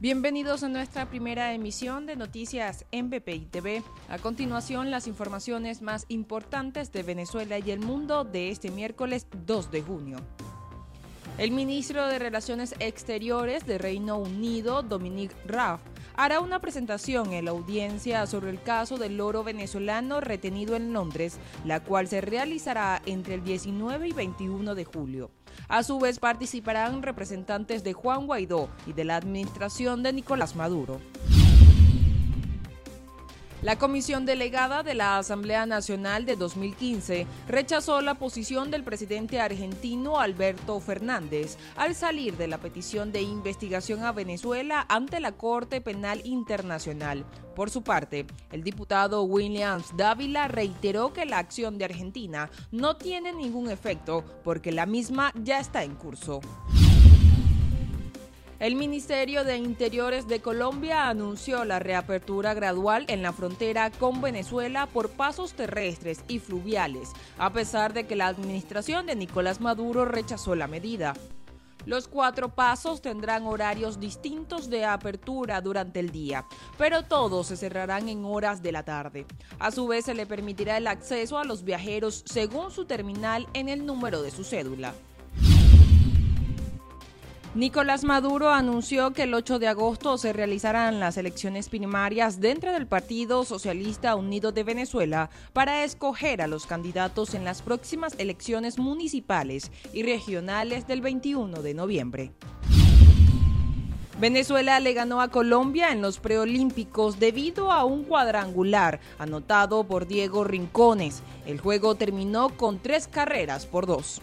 Bienvenidos a nuestra primera emisión de noticias en BPI TV. A continuación, las informaciones más importantes de Venezuela y el mundo de este miércoles 2 de junio. El ministro de Relaciones Exteriores de Reino Unido, Dominic Raab, hará una presentación en la audiencia sobre el caso del loro venezolano retenido en Londres, la cual se realizará entre el 19 y 21 de julio. A su vez participarán representantes de Juan Guaidó y de la administración de Nicolás Maduro. La comisión delegada de la Asamblea Nacional de 2015 rechazó la posición del presidente argentino Alberto Fernández al salir de la petición de investigación a Venezuela ante la Corte Penal Internacional. Por su parte, el diputado Williams Dávila reiteró que la acción de Argentina no tiene ningún efecto porque la misma ya está en curso. El Ministerio de Interiores de Colombia anunció la reapertura gradual en la frontera con Venezuela por pasos terrestres y fluviales, a pesar de que la administración de Nicolás Maduro rechazó la medida. Los cuatro pasos tendrán horarios distintos de apertura durante el día, pero todos se cerrarán en horas de la tarde. A su vez, se le permitirá el acceso a los viajeros según su terminal en el número de su cédula. Nicolás Maduro anunció que el 8 de agosto se realizarán las elecciones primarias dentro del Partido Socialista Unido de Venezuela para escoger a los candidatos en las próximas elecciones municipales y regionales del 21 de noviembre. Venezuela le ganó a Colombia en los preolímpicos debido a un cuadrangular anotado por Diego Rincones. El juego terminó con tres carreras por dos.